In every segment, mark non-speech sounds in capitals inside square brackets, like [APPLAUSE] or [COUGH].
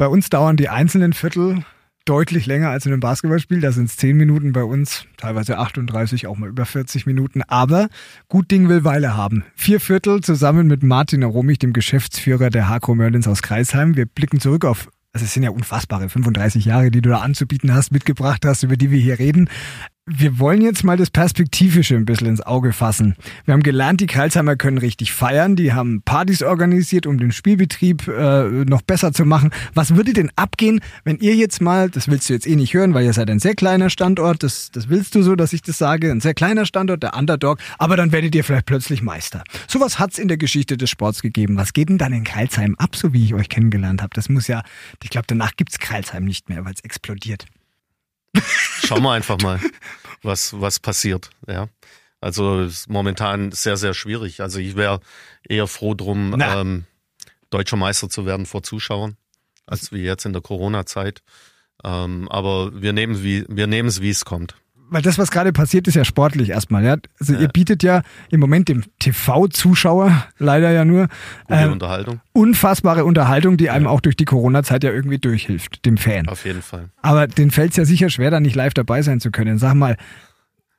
Bei uns dauern die einzelnen Viertel deutlich länger als in einem Basketballspiel. Da sind es 10 Minuten bei uns, teilweise 38, auch mal über 40 Minuten. Aber gut Ding will Weile haben. Vier Viertel zusammen mit Martin Aromich, dem Geschäftsführer der Hakro Merlins aus Kreisheim. Wir blicken zurück auf also es sind ja unfassbare 35 Jahre, die du da anzubieten hast, mitgebracht hast, über die wir hier reden. Wir wollen jetzt mal das Perspektivische ein bisschen ins Auge fassen. Wir haben gelernt, die Karlsheimer können richtig feiern. Die haben Partys organisiert, um den Spielbetrieb äh, noch besser zu machen. Was würde denn abgehen, wenn ihr jetzt mal, das willst du jetzt eh nicht hören, weil ihr seid ein sehr kleiner Standort, das, das willst du so, dass ich das sage, ein sehr kleiner Standort, der Underdog, aber dann werdet ihr vielleicht plötzlich Meister. Sowas hat's in der Geschichte des Sports gegeben. Was geht denn dann in Karlsheim ab, so wie ich euch kennengelernt habe? Das muss ja, ich glaube, danach gibt's Karlsheim nicht mehr, weil es explodiert. Schauen wir einfach mal, was, was passiert. Ja. Also ist momentan sehr, sehr schwierig. Also ich wäre eher froh drum, ähm, deutscher Meister zu werden vor Zuschauern, als wie jetzt in der Corona-Zeit. Ähm, aber wir nehmen wie wir nehmen es, wie es kommt weil das, was gerade passiert, ist ja sportlich erstmal. Ja? Also ja. ihr bietet ja im Moment dem TV-Zuschauer leider ja nur äh, Unterhaltung. unfassbare Unterhaltung, die einem ja. auch durch die Corona-Zeit ja irgendwie durchhilft, dem Fan. Auf jeden Fall. Aber den fällt es ja sicher schwer, da nicht live dabei sein zu können. Sag mal,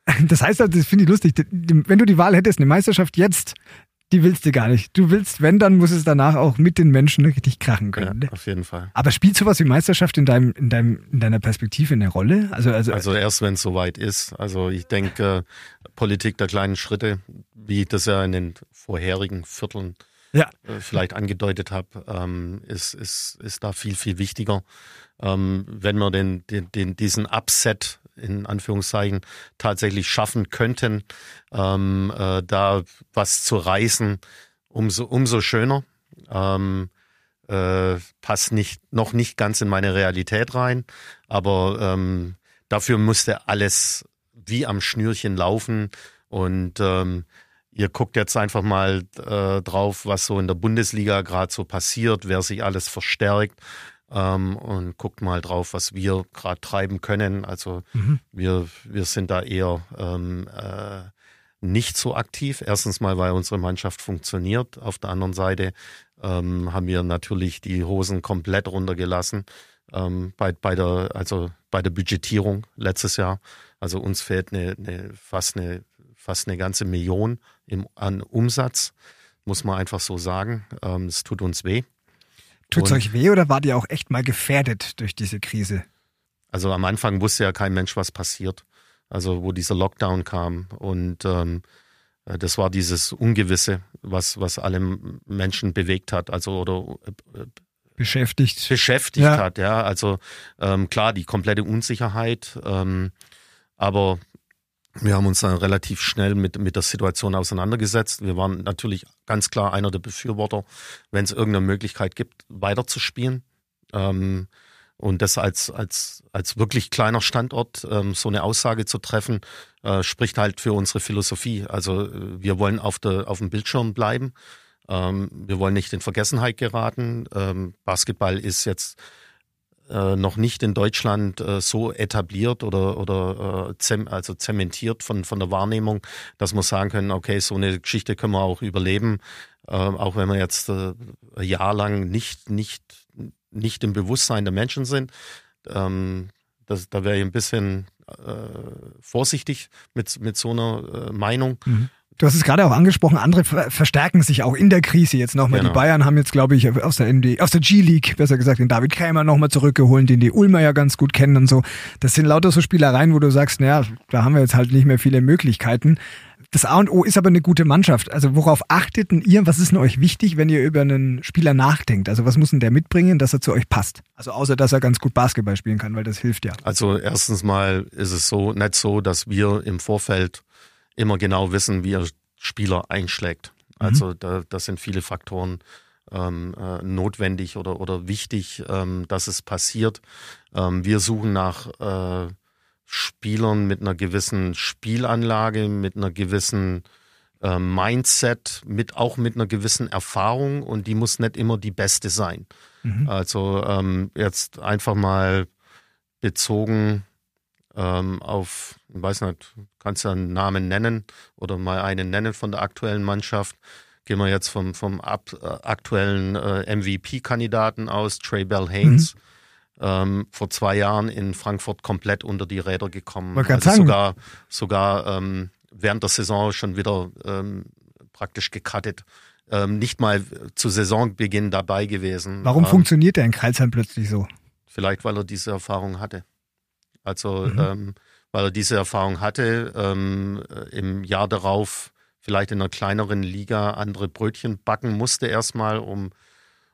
[LAUGHS] das heißt, das finde ich lustig, wenn du die Wahl hättest, eine Meisterschaft jetzt die willst du gar nicht. Du willst, wenn, dann muss es danach auch mit den Menschen richtig krachen können. Ja, ne? auf jeden Fall. Aber spielt sowas wie Meisterschaft in deinem, in deinem, in deiner Perspektive eine Rolle? Also, also, also erst wenn es soweit ist. Also ich denke, Politik der kleinen Schritte, wie ich das ja in den vorherigen Vierteln ja. Äh, vielleicht angedeutet habe, ähm, ist, ist, ist da viel, viel wichtiger. Ähm, wenn wir den, den, den, diesen Upset in Anführungszeichen tatsächlich schaffen könnten, ähm, äh, da was zu reißen, umso, umso schöner. Ähm, äh, passt nicht, noch nicht ganz in meine Realität rein, aber ähm, dafür musste alles wie am Schnürchen laufen und ähm, ihr guckt jetzt einfach mal äh, drauf, was so in der Bundesliga gerade so passiert, wer sich alles verstärkt ähm, und guckt mal drauf, was wir gerade treiben können. Also mhm. wir, wir sind da eher ähm, äh, nicht so aktiv. Erstens mal, weil unsere Mannschaft funktioniert. Auf der anderen Seite ähm, haben wir natürlich die Hosen komplett runtergelassen ähm, bei, bei der also bei der Budgetierung letztes Jahr. Also uns fehlt eine, eine fast eine fast eine ganze Million im, an Umsatz, muss man einfach so sagen. Ähm, es tut uns weh. Tut es euch weh oder wart ihr auch echt mal gefährdet durch diese Krise? Also am Anfang wusste ja kein Mensch, was passiert. Also wo dieser Lockdown kam und ähm, äh, das war dieses Ungewisse, was, was alle Menschen bewegt hat, also oder äh, beschäftigt. Beschäftigt ja. hat, ja. Also ähm, klar, die komplette Unsicherheit, ähm, aber wir haben uns dann relativ schnell mit, mit der Situation auseinandergesetzt. Wir waren natürlich ganz klar einer der Befürworter, wenn es irgendeine Möglichkeit gibt, weiterzuspielen. Ähm, und das als, als, als wirklich kleiner Standort ähm, so eine Aussage zu treffen, äh, spricht halt für unsere Philosophie. Also äh, wir wollen auf, der, auf dem Bildschirm bleiben. Ähm, wir wollen nicht in Vergessenheit geraten. Ähm, Basketball ist jetzt äh, noch nicht in Deutschland äh, so etabliert oder, oder äh, zem, also zementiert von, von der Wahrnehmung, dass wir sagen können, okay, so eine Geschichte können wir auch überleben, äh, auch wenn wir jetzt äh, ein Jahr lang nicht, nicht, nicht im Bewusstsein der Menschen sind. Ähm, das, da wäre ich ein bisschen äh, vorsichtig mit, mit so einer äh, Meinung. Mhm. Du hast es gerade auch angesprochen, andere verstärken sich auch in der Krise jetzt nochmal. Genau. Die Bayern haben jetzt, glaube ich, aus der, ND, aus der G-League, besser gesagt, den David Krämer nochmal zurückgeholt, den die Ulmer ja ganz gut kennen und so. Das sind lauter so Spielereien, wo du sagst, naja, da haben wir jetzt halt nicht mehr viele Möglichkeiten. Das A und O ist aber eine gute Mannschaft. Also worauf achtet denn ihr? Was ist denn euch wichtig, wenn ihr über einen Spieler nachdenkt? Also was muss denn der mitbringen, dass er zu euch passt? Also außer, dass er ganz gut Basketball spielen kann, weil das hilft ja. Also erstens mal ist es so, nicht so, dass wir im Vorfeld immer genau wissen, wie er Spieler einschlägt. Mhm. Also da, das sind viele Faktoren ähm, äh, notwendig oder, oder wichtig, ähm, dass es passiert. Ähm, wir suchen nach äh, Spielern mit einer gewissen Spielanlage, mit einer gewissen äh, Mindset, mit auch mit einer gewissen Erfahrung und die muss nicht immer die beste sein. Mhm. Also ähm, jetzt einfach mal bezogen ähm, auf, ich weiß nicht, kannst du einen Namen nennen oder mal einen nennen von der aktuellen Mannschaft. gehen wir jetzt vom, vom ab, äh, aktuellen äh, MVP-Kandidaten aus, Trey Bell Haynes. Mhm. Ähm, vor zwei Jahren in Frankfurt komplett unter die Räder gekommen. Also sagen. sogar, sogar ähm, während der Saison schon wieder ähm, praktisch gecuttet. Ähm, nicht mal zu Saisonbeginn dabei gewesen. Warum ähm, funktioniert der in Kreilsheim plötzlich so? Vielleicht, weil er diese Erfahrung hatte. Also, mhm. ähm, weil er diese Erfahrung hatte, ähm, im Jahr darauf vielleicht in einer kleineren Liga andere Brötchen backen musste erstmal, um,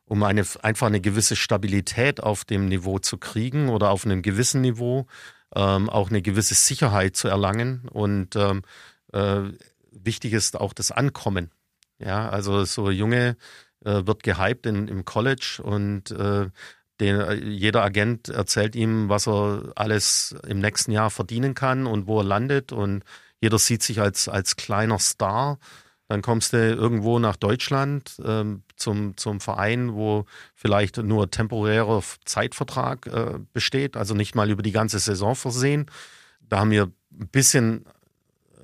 um eine, einfach eine gewisse Stabilität auf dem Niveau zu kriegen oder auf einem gewissen Niveau, ähm, auch eine gewisse Sicherheit zu erlangen. Und ähm, äh, wichtig ist auch das Ankommen. Ja, also so Junge äh, wird gehypt in, im College und äh, den, jeder Agent erzählt ihm, was er alles im nächsten Jahr verdienen kann und wo er landet und jeder sieht sich als, als kleiner Star. Dann kommst du irgendwo nach Deutschland ähm, zum, zum Verein, wo vielleicht nur temporärer Zeitvertrag äh, besteht, also nicht mal über die ganze Saison versehen. Da haben wir ein bisschen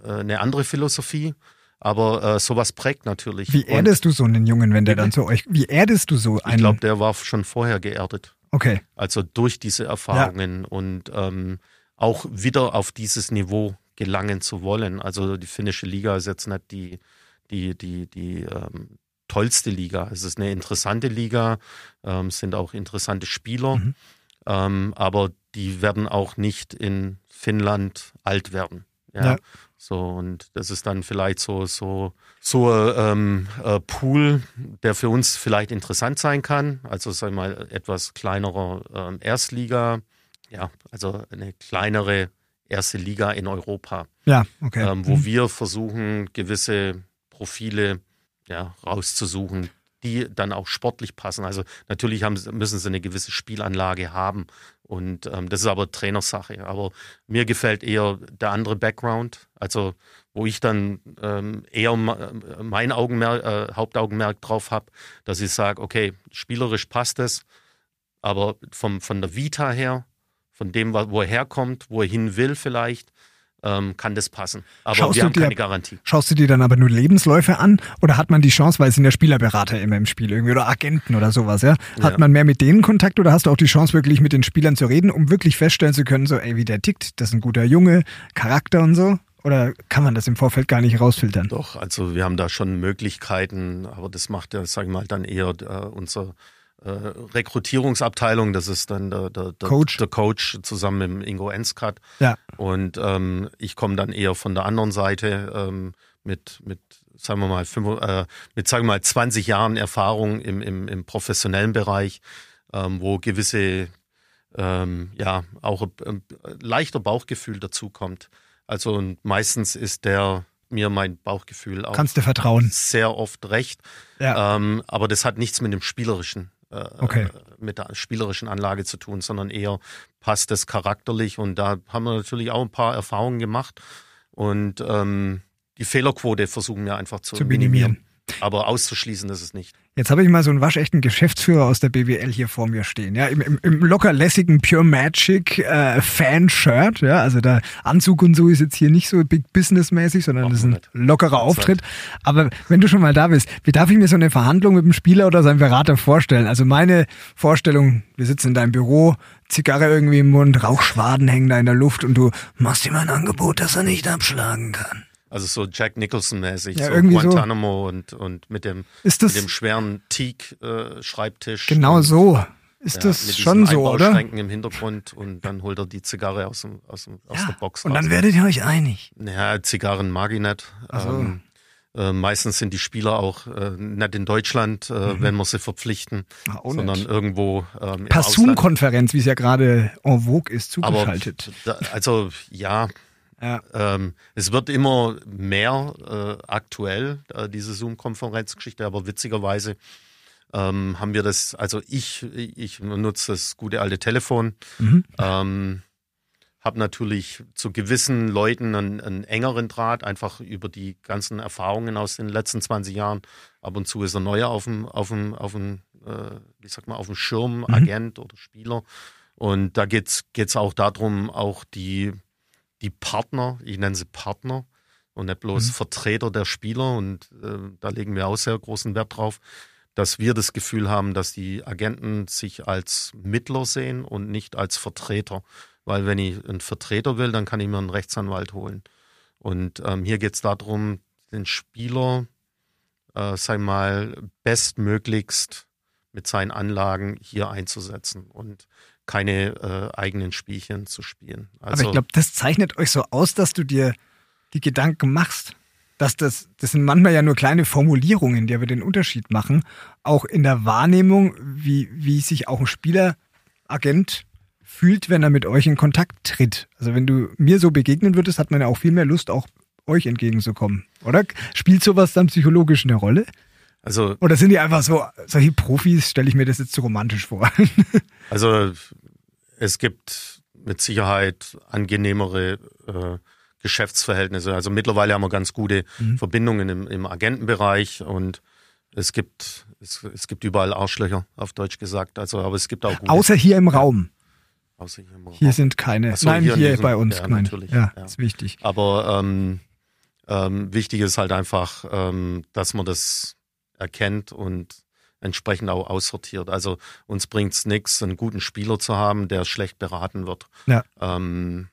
äh, eine andere Philosophie. Aber äh, sowas prägt natürlich. Wie erdest Und, du so einen Jungen, wenn der dann zu euch, wie erdest du so einen? Ich glaube, der war schon vorher geerdet. Okay. Also durch diese Erfahrungen ja. und ähm, auch wieder auf dieses Niveau gelangen zu wollen. Also die finnische Liga ist jetzt nicht die, die, die, die ähm, tollste Liga. Es ist eine interessante Liga, ähm, sind auch interessante Spieler, mhm. ähm, aber die werden auch nicht in Finnland alt werden. Ja. ja. So, und das ist dann vielleicht so, so, so ähm, äh, Pool, der für uns vielleicht interessant sein kann. Also sagen wir mal etwas kleinerer ähm, Erstliga, ja, also eine kleinere erste Liga in Europa. Ja, okay. Ähm, wo mhm. wir versuchen, gewisse Profile ja, rauszusuchen, die dann auch sportlich passen. Also natürlich haben, müssen sie eine gewisse Spielanlage haben. Und ähm, das ist aber Trainersache. Aber mir gefällt eher der andere Background. Also wo ich dann ähm, eher mein Augenmerk, äh, Hauptaugenmerk drauf habe, dass ich sage, okay, spielerisch passt es, aber vom, von der Vita her von dem, wo er herkommt, wo er hin will vielleicht, ähm, kann das passen. Aber schaust wir haben dir, keine Garantie. Schaust du dir dann aber nur Lebensläufe an oder hat man die Chance, weil es sind ja Spielerberater immer im Spiel irgendwie oder Agenten oder sowas, ja? Hat ja. man mehr mit denen Kontakt oder hast du auch die Chance, wirklich mit den Spielern zu reden, um wirklich feststellen zu können, so, ey, wie der tickt, das ist ein guter Junge, Charakter und so? Oder kann man das im Vorfeld gar nicht rausfiltern? Doch, also wir haben da schon Möglichkeiten, aber das macht ja, sag ich mal, dann eher äh, unser äh, Rekrutierungsabteilung, das ist dann der, der, der, Coach. der Coach zusammen mit Ingo Enskat. Ja. Und ähm, ich komme dann eher von der anderen Seite ähm, mit, mit, sagen wir mal, fünf, äh, mit sagen wir mal 20 Jahren Erfahrung im, im, im professionellen Bereich, ähm, wo gewisse ähm, ja auch ein, ein leichter Bauchgefühl dazukommt. Also und meistens ist der mir mein Bauchgefühl auch Kannst du vertrauen. sehr oft recht. Ja. Ähm, aber das hat nichts mit dem Spielerischen okay. mit der spielerischen Anlage zu tun, sondern eher passt es charakterlich. Und da haben wir natürlich auch ein paar Erfahrungen gemacht. Und ähm, die Fehlerquote versuchen wir einfach zu, zu minimieren. minimieren. Aber auszuschließen ist es nicht. Jetzt habe ich mal so einen waschechten Geschäftsführer aus der BWL hier vor mir stehen, ja, im, im, im locker lässigen Pure Magic äh, Fan-Shirt, ja, also der Anzug und so ist jetzt hier nicht so big business-mäßig, sondern das ist ein lockerer Auftritt. Aber wenn du schon mal da bist, wie darf ich mir so eine Verhandlung mit dem Spieler oder seinem Berater vorstellen? Also meine Vorstellung, wir sitzen in deinem Büro, Zigarre irgendwie im Mund, Rauchschwaden hängen da in der Luft und du machst ihm ein Angebot, das er nicht abschlagen kann. Also so Jack Nicholson-mäßig, ja, so Guantanamo so. und, und mit, dem, ist das, mit dem schweren Teak-Schreibtisch. genau so. Ist ja, das schon so, oder? im Hintergrund und dann holt er die Zigarre aus, dem, aus, dem, aus ja, der Box Und raus. dann werdet ihr euch einig. Ja, Zigarren mag ich nicht. So. Ähm, äh, meistens sind die Spieler auch äh, nicht in Deutschland, äh, mhm. wenn wir sie verpflichten, Ach, sondern nicht. irgendwo ähm, Per Zoom-Konferenz, wie es ja gerade en vogue ist, zugeschaltet. Da, also ja, ja. Ähm, es wird immer mehr äh, aktuell, äh, diese Zoom-Konferenzgeschichte, aber witzigerweise ähm, haben wir das, also ich, ich nutze das gute alte Telefon, mhm. ähm, habe natürlich zu gewissen Leuten einen, einen, engeren Draht, einfach über die ganzen Erfahrungen aus den letzten 20 Jahren. Ab und zu ist er neuer auf dem, auf dem, auf dem, äh, wie sagt man, auf dem Schirm, mhm. Agent oder Spieler. Und da geht es auch darum, auch die die Partner, ich nenne sie Partner, und nicht bloß mhm. Vertreter der Spieler. Und äh, da legen wir auch sehr großen Wert drauf, dass wir das Gefühl haben, dass die Agenten sich als Mittler sehen und nicht als Vertreter. Weil wenn ich einen Vertreter will, dann kann ich mir einen Rechtsanwalt holen. Und ähm, hier geht es darum, den Spieler, äh, sei mal, bestmöglichst mit seinen Anlagen hier einzusetzen und keine äh, eigenen Spielchen zu spielen. Also, Aber ich also glaube, das zeichnet euch so aus, dass du dir die Gedanken machst. Dass das, das sind manchmal ja nur kleine Formulierungen, die aber den Unterschied machen. Auch in der Wahrnehmung, wie, wie sich auch ein Spieleragent fühlt, wenn er mit euch in Kontakt tritt. Also wenn du mir so begegnen würdest, hat man ja auch viel mehr Lust, auch euch entgegenzukommen, oder? Spielt sowas dann psychologisch eine Rolle? Also, Oder sind die einfach so, solche Profis, stelle ich mir das jetzt zu romantisch vor? [LAUGHS] also es gibt mit Sicherheit angenehmere äh, Geschäftsverhältnisse. Also mittlerweile haben wir ganz gute mhm. Verbindungen im, im, Agentenbereich und es gibt, es, es, gibt überall Arschlöcher, auf Deutsch gesagt. Also, aber es gibt auch gute, Außer hier im Raum. Außer hier im Raum. Hier sind keine. So, Nein, hier, hier bei uns. Ja, natürlich. Ja, ja, ist wichtig. Aber ähm, ähm, wichtig ist halt einfach, ähm, dass man das erkennt und entsprechend auch aussortiert. Also uns bringt es nichts, einen guten Spieler zu haben, der schlecht beraten wird. Ja. Ähm,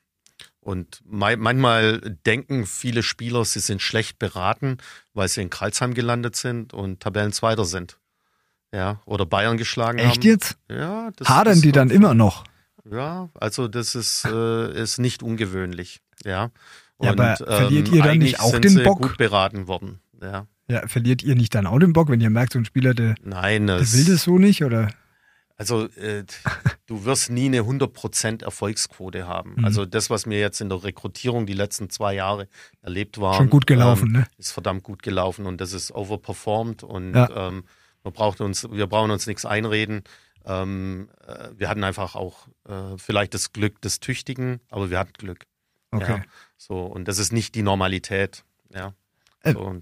und manchmal denken viele Spieler, sie sind schlecht beraten, weil sie in Karlsheim gelandet sind und Tabellenzweiter sind. Ja, oder Bayern geschlagen Echt haben. Echt jetzt? Ja. Das Hadern die dann immer noch? Ja, also das ist, äh, ist nicht ungewöhnlich. Ja. Und, ja, aber verliert ähm, ihr dann nicht auch den Bock? gut beraten worden. Ja. Ja, verliert ihr nicht dann auch den Bock, wenn ihr merkt, so ein Spieler, der, Nein, der will das so nicht, oder? Also äh, du wirst nie eine 100% Erfolgsquote haben. Mhm. Also das, was mir jetzt in der Rekrutierung die letzten zwei Jahre erlebt war, schon gut gelaufen, ähm, ne? Ist verdammt gut gelaufen und das ist overperformed und ja. ähm, wir brauchen uns, wir brauchen uns nichts einreden. Ähm, äh, wir hatten einfach auch äh, vielleicht das Glück des Tüchtigen, aber wir hatten Glück. Okay. Ja, so und das ist nicht die Normalität. Ja. Äh, so,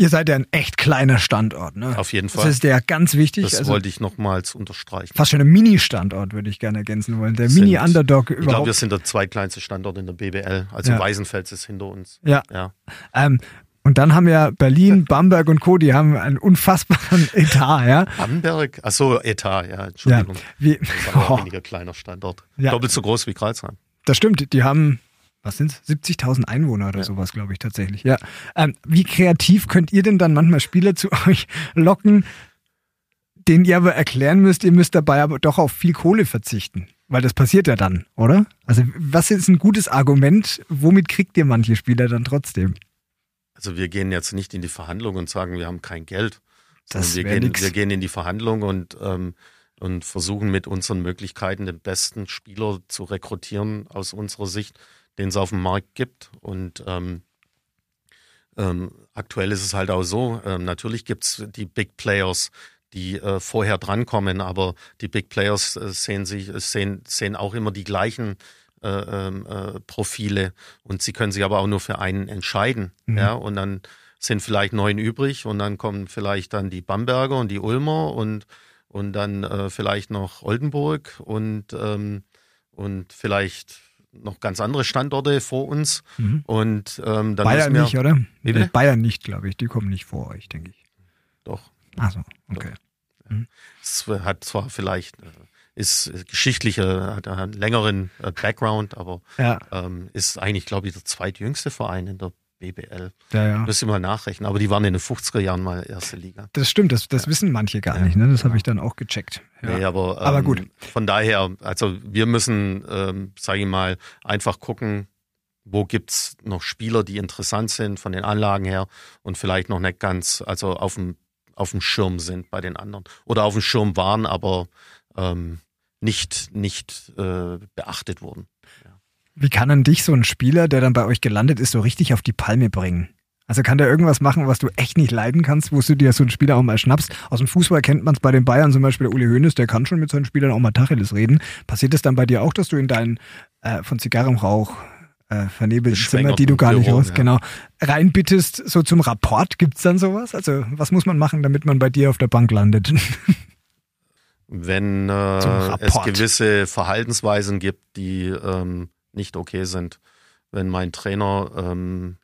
Ihr seid ja ein echt kleiner Standort, ne? Auf jeden Fall. Das ist ja ganz wichtig. Das also wollte ich nochmals unterstreichen. Fast schon ein Mini-Standort würde ich gerne ergänzen wollen. Der Mini-Underdog überhaupt. Ich glaube, wir sind der zweitkleinste Standort in der BBL. Also ja. Weißenfels ist hinter uns. Ja. ja. Ähm, und dann haben ja Berlin, [LAUGHS] Bamberg und Co., die haben einen unfassbaren [LAUGHS] Etat, ja. Bamberg, achso, Etat, ja, Entschuldigung. Ja, wie, das ist aber [LAUGHS] oh. ein weniger kleiner Standort. Ja. Doppelt so groß wie Kreuzheim. Das stimmt, die haben was sind 70.000 Einwohner oder ja. sowas, glaube ich tatsächlich. Ja. Ähm, wie kreativ könnt ihr denn dann manchmal Spieler zu [LAUGHS] euch locken, denen ihr aber erklären müsst, ihr müsst dabei aber doch auf viel Kohle verzichten? Weil das passiert ja dann, oder? Also, was ist ein gutes Argument? Womit kriegt ihr manche Spieler dann trotzdem? Also, wir gehen jetzt nicht in die Verhandlung und sagen, wir haben kein Geld. Das wir, gehen, wir gehen in die Verhandlung und, ähm, und versuchen mit unseren Möglichkeiten den besten Spieler zu rekrutieren aus unserer Sicht den es auf dem Markt gibt. Und ähm, ähm, aktuell ist es halt auch so, ähm, natürlich gibt es die Big Players, die äh, vorher drankommen, aber die Big Players äh, sehen, sich, sehen, sehen auch immer die gleichen äh, ähm, äh, Profile und sie können sich aber auch nur für einen entscheiden. Mhm. Ja, und dann sind vielleicht neun übrig und dann kommen vielleicht dann die Bamberger und die Ulmer und, und dann äh, vielleicht noch Oldenburg und, ähm, und vielleicht noch ganz andere Standorte vor uns. Mhm. Und ähm, dann Bayern wir, nicht, oder? Nee, Bayern nicht, glaube ich. Die kommen nicht vor euch, denke ich. Doch. Ach so, okay. Mhm. Es hat zwar vielleicht äh, ist geschichtlicher, hat einen längeren äh, Background, aber ja. ähm, ist eigentlich, glaube ich, der zweitjüngste Verein in der BBL. Ja, ja. Müssen wir mal nachrechnen. Aber die waren in den 50er Jahren mal erste Liga. Das stimmt, das, das ja. wissen manche gar nicht. Ne? Das genau. habe ich dann auch gecheckt. Ja. Nee, aber, ähm, aber gut. Von daher, also wir müssen, ähm, sage ich mal, einfach gucken, wo gibt es noch Spieler, die interessant sind von den Anlagen her und vielleicht noch nicht ganz, also auf dem, auf dem Schirm sind bei den anderen. Oder auf dem Schirm waren, aber ähm, nicht, nicht äh, beachtet wurden. Wie kann denn dich so ein Spieler, der dann bei euch gelandet ist, so richtig auf die Palme bringen? Also kann der irgendwas machen, was du echt nicht leiden kannst, wo du dir so einen Spieler auch mal schnappst? Aus dem Fußball kennt man es bei den Bayern, zum Beispiel der Uli Hoeneß, der kann schon mit seinen Spielern auch mal Tacheles reden. Passiert es dann bei dir auch, dass du in deinen äh, von Zigarrenrauch äh, vernebelten Zimmer, die du gar nicht hast, ja. genau, reinbittest, so zum Rapport? Gibt es dann sowas? Also was muss man machen, damit man bei dir auf der Bank landet? Wenn äh, es gewisse Verhaltensweisen gibt, die ähm, nicht okay sind. Wenn mein Trainer ähm,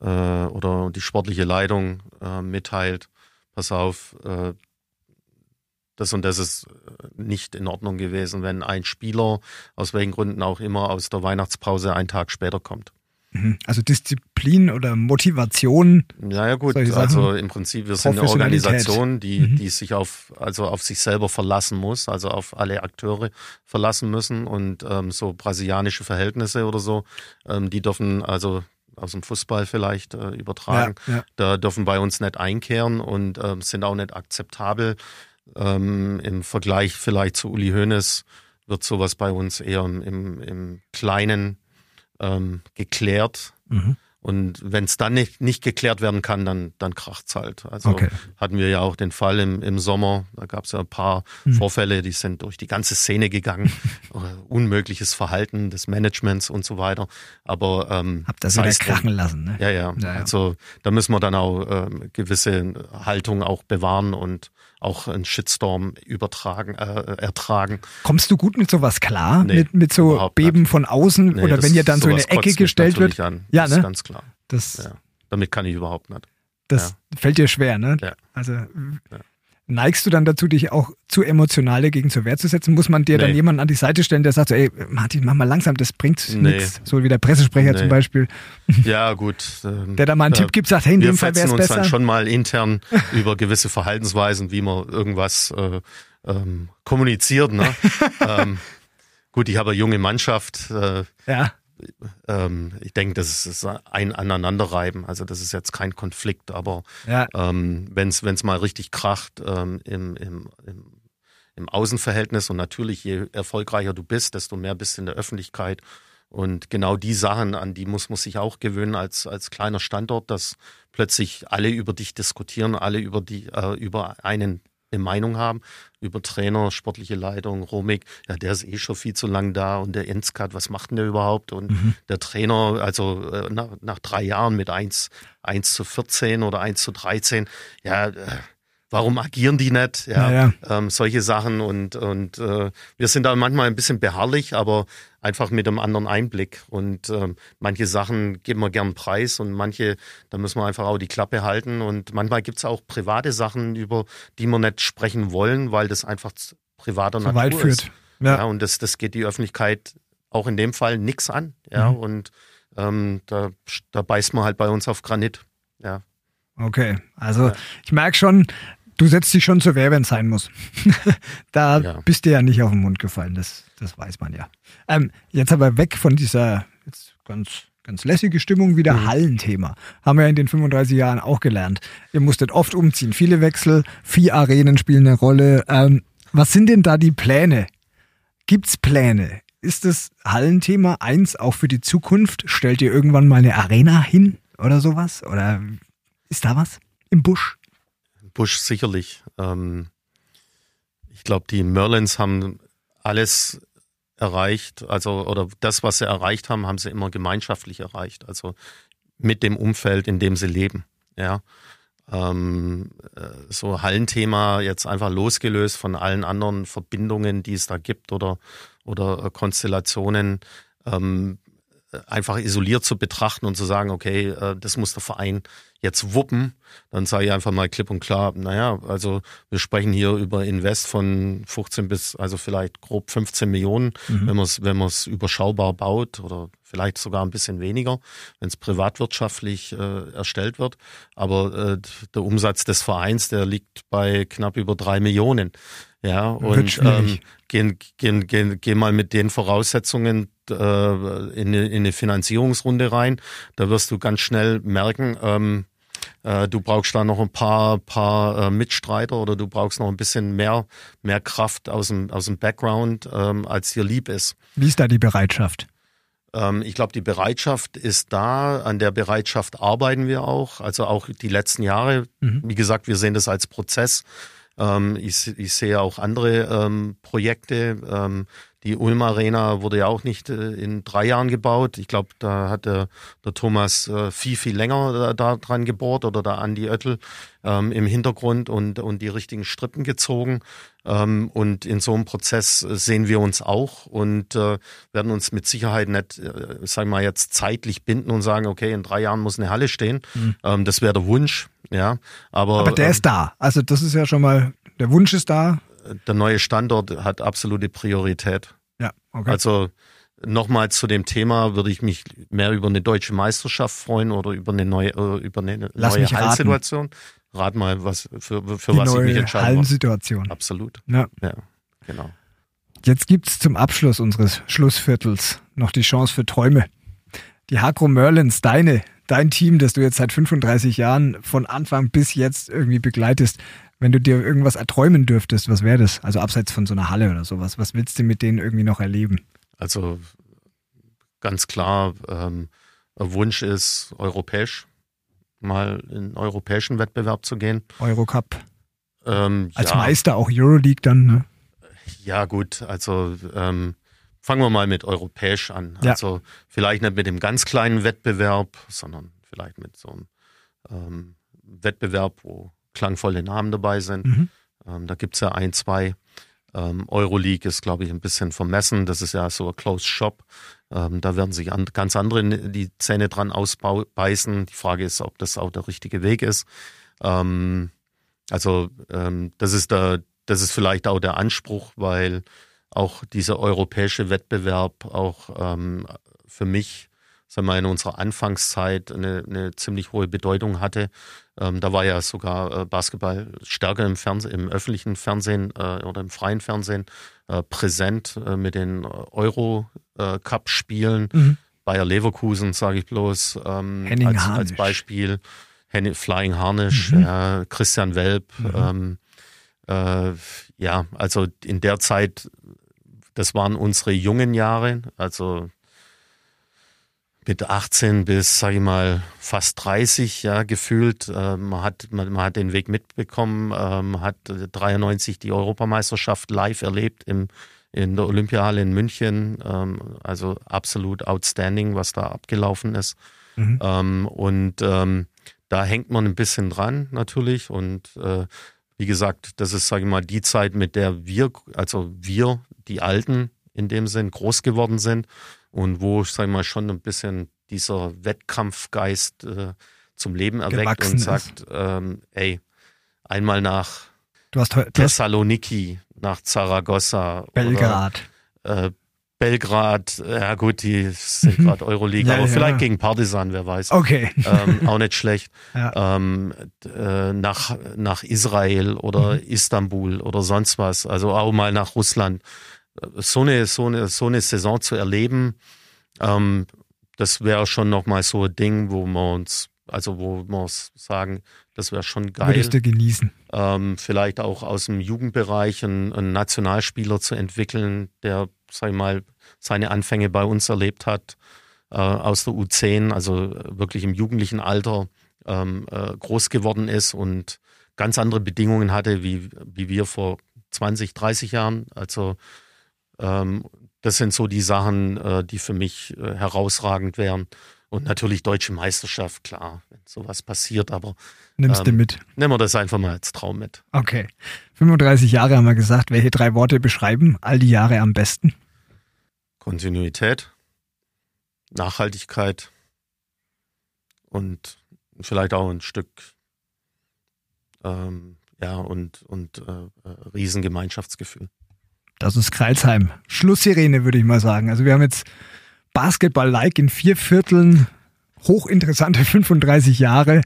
äh, oder die sportliche Leitung äh, mitteilt, pass auf, äh, das und das ist äh, nicht in Ordnung gewesen, wenn ein Spieler aus welchen Gründen auch immer aus der Weihnachtspause einen Tag später kommt. Mhm. Also Disziplin oder Motivation. Ja, ja gut. Also im Prinzip, wir sind eine Organisation, die, mhm. die sich auf, also auf sich selber verlassen muss, also auf alle Akteure verlassen müssen und ähm, so brasilianische Verhältnisse oder so, ähm, die dürfen also aus dem Fußball vielleicht äh, übertragen, ja, ja. da dürfen bei uns nicht einkehren und ähm, sind auch nicht akzeptabel. Ähm, Im Vergleich vielleicht zu Uli Hoeneß wird sowas bei uns eher im, im Kleinen ähm, geklärt. Mhm. Und wenn es dann nicht, nicht geklärt werden kann, dann, dann kracht's halt. Also okay. hatten wir ja auch den Fall im, im Sommer, da gab es ja ein paar mhm. Vorfälle, die sind durch die ganze Szene gegangen. [LAUGHS] Unmögliches Verhalten des Managements und so weiter. Aber ähm, Habt das wieder krachen lassen, ne? Ja, ja, ja, Also da müssen wir dann auch ähm, gewisse Haltung auch bewahren und auch einen Shitstorm übertragen, äh, ertragen. Kommst du gut mit sowas klar? Nee, mit, mit so Beben nicht. von außen nee, oder wenn ihr dann so in eine Ecke gestellt wird? An. Ja, das ne? ganz klar. Das, ja. Damit kann ich überhaupt nicht. Das ja. fällt dir schwer, ne? Ja. Also ja. Neigst du dann dazu, dich auch zu emotional dagegen zur Wehr zu setzen? Muss man dir nee. dann jemanden an die Seite stellen, der sagt so, ey, Martin, mach mal langsam, das bringt nee. nichts. So wie der Pressesprecher nee. zum Beispiel. Ja, gut. Ähm, der da mal einen äh, Tipp gibt, sagt, hey, in dem Fall wäre es besser. Wir uns dann schon mal intern [LAUGHS] über gewisse Verhaltensweisen, wie man irgendwas äh, ähm, kommuniziert. Ne? [LAUGHS] ähm, gut, ich habe eine junge Mannschaft. Äh, ja ähm, ich denke, das ist ein Aneinanderreiben. Also das ist jetzt kein Konflikt, aber ja. ähm, wenn es mal richtig kracht ähm, im, im, im, im Außenverhältnis und natürlich je erfolgreicher du bist, desto mehr bist du in der Öffentlichkeit. Und genau die Sachen, an die muss man sich auch gewöhnen als, als kleiner Standort, dass plötzlich alle über dich diskutieren, alle über die, äh, über einen eine Meinung haben über Trainer, sportliche Leitung, Romig, ja, der ist eh schon viel zu lang da und der Enskat, was macht denn der überhaupt? Und mhm. der Trainer, also äh, nach, nach drei Jahren mit 1, 1 zu 14 oder 1 zu 13, ja, äh, warum agieren die nicht? Ja, ja. Ähm, solche Sachen und, und äh, wir sind da manchmal ein bisschen beharrlich, aber einfach mit einem anderen Einblick. Und ähm, manche Sachen geben wir gern preis und manche, da müssen wir einfach auch die Klappe halten. Und manchmal gibt es auch private Sachen, über die wir nicht sprechen wollen, weil das einfach privater so Natur weit führt. ist. Ja. ja. und das, das geht die Öffentlichkeit auch in dem Fall nichts an. Ja, mhm. und ähm, da, da beißt man halt bei uns auf Granit. Ja. Okay, also ja. ich merke schon, Du setzt dich schon zur Wehr, wenn es sein muss. [LAUGHS] da ja. bist du ja nicht auf den Mund gefallen, das, das weiß man ja. Ähm, jetzt aber weg von dieser jetzt ganz, ganz lässige Stimmung, wieder mhm. Hallenthema. Haben wir in den 35 Jahren auch gelernt. Ihr musstet oft umziehen, viele Wechsel, vier Arenen spielen eine Rolle. Ähm, was sind denn da die Pläne? Gibt's Pläne? Ist das Hallenthema eins auch für die Zukunft? Stellt ihr irgendwann mal eine Arena hin oder sowas? Oder ist da was im Busch? Bush sicherlich. Ähm, ich glaube, die Merlins haben alles erreicht, also oder das, was sie erreicht haben, haben sie immer gemeinschaftlich erreicht, also mit dem Umfeld, in dem sie leben. Ja, ähm, äh, so Hallenthema jetzt einfach losgelöst von allen anderen Verbindungen, die es da gibt oder oder äh, Konstellationen. Ähm, einfach isoliert zu betrachten und zu sagen, okay, äh, das muss der Verein jetzt wuppen, dann sage ich einfach mal klipp und klar, naja, also wir sprechen hier über Invest von 15 bis, also vielleicht grob 15 Millionen, mhm. wenn man es wenn man's überschaubar baut oder vielleicht sogar ein bisschen weniger, wenn es privatwirtschaftlich äh, erstellt wird. Aber äh, der Umsatz des Vereins, der liegt bei knapp über drei Millionen. Ja, und ähm, gehen, gehen, gehen, gehen mal mit den Voraussetzungen äh, in, eine, in eine Finanzierungsrunde rein. Da wirst du ganz schnell merken, ähm, äh, du brauchst da noch ein paar, paar äh, Mitstreiter oder du brauchst noch ein bisschen mehr, mehr Kraft aus dem, aus dem Background, ähm, als dir lieb ist. Wie ist da die Bereitschaft? Ähm, ich glaube, die Bereitschaft ist da. An der Bereitschaft arbeiten wir auch. Also auch die letzten Jahre. Mhm. Wie gesagt, wir sehen das als Prozess. Ähm, ich, ich sehe auch andere ähm, Projekte. Die Ulm Arena wurde ja auch nicht äh, in drei Jahren gebaut. Ich glaube, da hat der, der Thomas äh, viel, viel länger da, da dran gebohrt oder der Andi Oettel ähm, im Hintergrund und, und die richtigen Strippen gezogen. Ähm, und in so einem Prozess sehen wir uns auch und äh, werden uns mit Sicherheit nicht, äh, sagen wir mal jetzt zeitlich binden und sagen, okay, in drei Jahren muss eine Halle stehen. Mhm. Ähm, das wäre der Wunsch, ja. Aber, Aber der ähm, ist da. Also das ist ja schon mal, der Wunsch ist da der neue Standort hat absolute Priorität. Ja, okay. Also nochmal zu dem Thema würde ich mich mehr über eine deutsche Meisterschaft freuen oder über eine neue, äh, über eine Lass neue Hallsituation. Rat mal, was für, für was ich mich entscheide. Hallensituation. Absolut. Ja. ja, genau. Jetzt gibt es zum Abschluss unseres Schlussviertels noch die Chance für Träume. Die Hakro Merlins, deine, dein Team, das du jetzt seit 35 Jahren von Anfang bis jetzt irgendwie begleitest, wenn du dir irgendwas erträumen dürftest, was wäre das? Also abseits von so einer Halle oder sowas. Was willst du mit denen irgendwie noch erleben? Also ganz klar, ähm, Wunsch ist europäisch, mal in europäischen Wettbewerb zu gehen. Eurocup. Ähm, Als ja. Meister auch Euroleague dann, ne? Ja, gut, also ähm, fangen wir mal mit europäisch an. Ja. Also vielleicht nicht mit dem ganz kleinen Wettbewerb, sondern vielleicht mit so einem ähm, Wettbewerb, wo klangvolle Namen dabei sind. Mhm. Ähm, da gibt es ja ein, zwei. Ähm, Euroleague ist, glaube ich, ein bisschen vermessen. Das ist ja so ein Closed Shop. Ähm, da werden sich an, ganz andere die Zähne dran ausbeißen. Die Frage ist, ob das auch der richtige Weg ist. Ähm, also ähm, das ist der, das ist vielleicht auch der Anspruch, weil auch dieser europäische Wettbewerb auch ähm, für mich sagen wir, in unserer Anfangszeit eine, eine ziemlich hohe Bedeutung hatte. Ähm, da war ja sogar äh, Basketball stärker im Fernsehen, im öffentlichen Fernsehen äh, oder im freien Fernsehen äh, präsent äh, mit den Euro-Cup-Spielen. Mhm. Bayer Leverkusen, sage ich bloß, ähm, als, als Beispiel. Henning, Flying Harnisch, Mhm. Christian Welp. Mhm. Ähm, äh, ja, also in der Zeit, das waren unsere jungen Jahre, also mit 18 bis, sage ich mal, fast 30, ja, gefühlt. Äh, man, hat, man, man, hat den Weg mitbekommen, äh, man hat 93 die Europameisterschaft live erlebt im, in der Olympiahalle in München. Ähm, also absolut outstanding, was da abgelaufen ist. Mhm. Ähm, und ähm, da hängt man ein bisschen dran natürlich. Und äh, wie gesagt, das ist, sage ich mal, die Zeit, mit der wir, also wir, die Alten in dem Sinn, groß geworden sind und wo, sag ich mal, schon ein bisschen dieser Wettkampfgeist äh, zum Leben erweckt und sagt, ähm, ey, einmal nach Du hast, du Thessaloniki, nach Zaragoza, Belgrad. Oder, äh, Belgrad, ja gut, die sind [LAUGHS] gerade Euroleague, Ja, aber ja. vielleicht gegen Partisan, wer weiß. Okay. Ähm, auch nicht schlecht. [LAUGHS] Ja. Ähm, äh, nach, nach Israel oder Mhm. Istanbul oder sonst was, also auch mal nach Russland. So eine, so eine, so eine Saison zu erleben, ähm, das wäre schon nochmal so ein Ding, wo wir uns, also wo wir uns sagen, das wäre schon geil. Würdest du genießen. Ähm, vielleicht auch aus dem Jugendbereich einen, einen Nationalspieler zu entwickeln, der, sag ich mal, seine Anfänge bei uns erlebt hat, äh, aus der U10, also wirklich im jugendlichen Alter ähm, äh, groß geworden ist und ganz andere Bedingungen hatte, wie, wie wir vor 20, 30 Jahren. Also ähm, das sind so die Sachen, äh, die für mich äh, herausragend wären. Und natürlich deutsche Meisterschaft, klar, wenn sowas passiert, aber Nimmst du Ähm, mit. nehmen wir das einfach mal als Traum mit. Okay. 35 Jahre haben wir gesagt. Welche drei Worte beschreiben all die Jahre am besten? Kontinuität, Nachhaltigkeit und vielleicht auch ein Stück ähm, ja und und äh, äh, Riesengemeinschaftsgefühl. Das ist Kreilsheim. Schlusssirene, würde ich mal sagen. Also wir haben jetzt Basketball-like in vier Vierteln, hochinteressante [LAUGHS] 35 Jahre,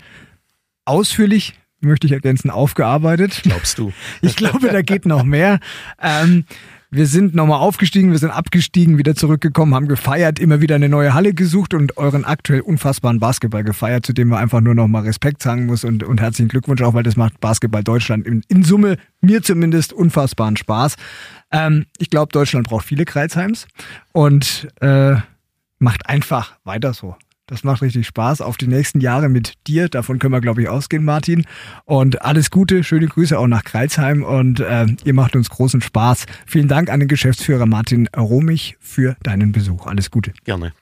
ausführlich, möchte ich ergänzen, aufgearbeitet. Glaubst du? Ich glaube, da geht noch mehr. Ähm, wir sind nochmal aufgestiegen, wir sind abgestiegen, wieder zurückgekommen, haben gefeiert, immer wieder eine neue Halle gesucht und euren aktuell unfassbaren Basketball gefeiert, zu dem man einfach nur nochmal Respekt sagen muss und, und herzlichen Glückwunsch auch, weil das macht Basketball Deutschland in, in Summe, mir zumindest, unfassbaren Spaß. Ähm, ich glaube, Deutschland braucht viele Kreisheims und äh, macht einfach weiter so. Das macht richtig Spaß. Auf die nächsten Jahre mit dir. Davon können wir, glaube ich, ausgehen, Martin. Und alles Gute. Schöne Grüße auch nach Kreilsheim. Und äh, ihr macht uns großen Spaß. Vielen Dank an den Geschäftsführer Martin Romich für deinen Besuch. Alles Gute. Gerne.